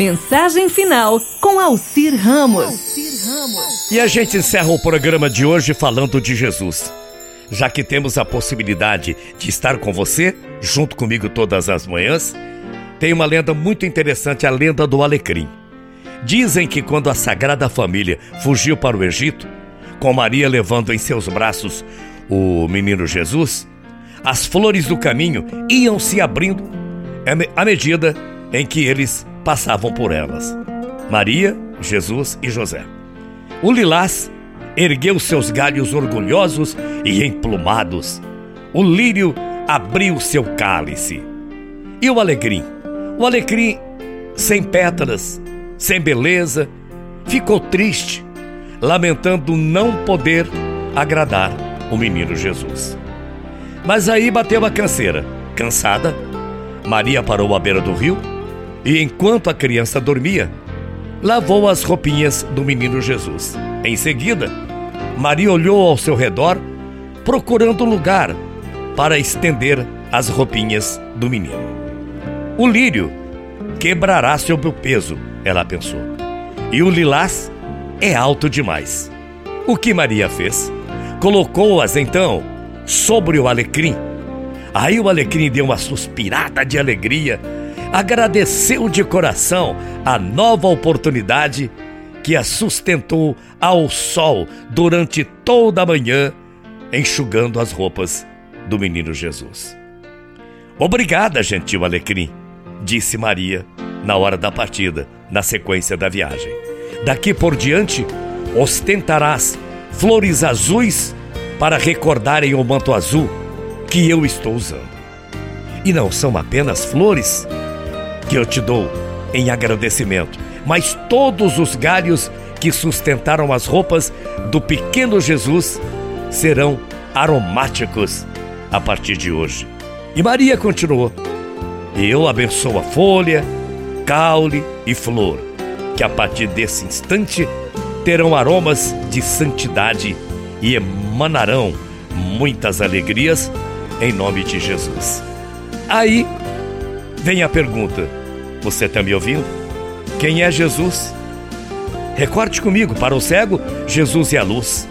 Mensagem final com Alcir Ramos. E a gente encerra o programa de hoje falando de Jesus. Já que temos a possibilidade de estar com você, junto comigo todas as manhãs, tem uma lenda muito interessante, a lenda do alecrim. Dizem que quando a Sagrada Família fugiu para o Egito, com Maria levando em seus braços o menino Jesus, as flores do caminho iam se abrindo à medida em que eles passavam por elas. Maria, Jesus e José. O lilás ergueu seus galhos orgulhosos e emplumados. O lírio abriu seu cálice. E o alecrim? O alecrim, sem pétalas, sem beleza, ficou triste, lamentando não poder agradar o menino Jesus. Mas aí bateu a canseira. Cansada, Maria parou à beira do rio e, enquanto a criança dormia, lavou as roupinhas do menino Jesus. Em seguida, Maria olhou ao seu redor, procurando lugar para estender as roupinhas do menino. O lírio quebrará sob o peso, ela pensou. E o lilás é alto demais. O que Maria fez? Colocou-as então sobre o alecrim. Aí o alecrim deu uma suspirada de alegria, agradeceu de coração a nova oportunidade que a sustentou ao sol durante toda a manhã, enxugando as roupas do menino Jesus. Obrigada, gentil alecrim, disse Maria na hora da partida, na sequência da viagem. Daqui por diante, ostentarás flores azuis para recordarem o manto azul que eu estou usando. E não são apenas flores que eu te dou em agradecimento, mas todos os galhos que sustentaram as roupas do pequeno Jesus serão aromáticos a partir de hoje. E Maria continuou: Eu abençoo a folha, caule e flor, que a partir desse instante terão aromas de santidade e emanarão muitas alegrias em nome de Jesus. Aí vem a pergunta: Você está me ouvindo? Quem é Jesus? Recorde comigo: para o cego, Jesus é a luz.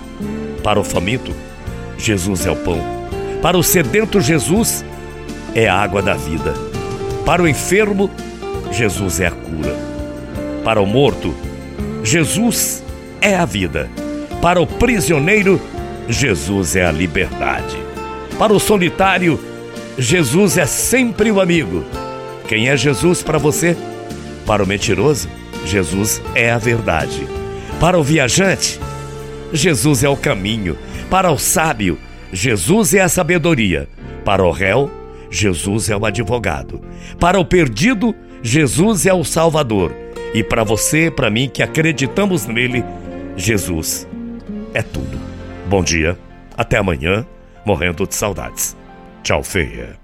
Para o faminto, Jesus é o pão. Para o sedento, Jesus é a água da vida. Para o enfermo, Jesus é a cura. Para o morto, Jesus é a vida. Para o prisioneiro, Jesus é a liberdade. Para o solitário, Jesus é sempre o amigo. Quem é Jesus para você? Para o mentiroso, Jesus é a verdade. Para o viajante, Jesus é o caminho. Para o sábio, Jesus é a sabedoria. Para o réu, Jesus é o advogado. Para o perdido, Jesus é o Salvador. E para você, para mim que acreditamos nele, Jesus é tudo. Bom dia, até amanhã, morrendo de saudades. Tchau, feia.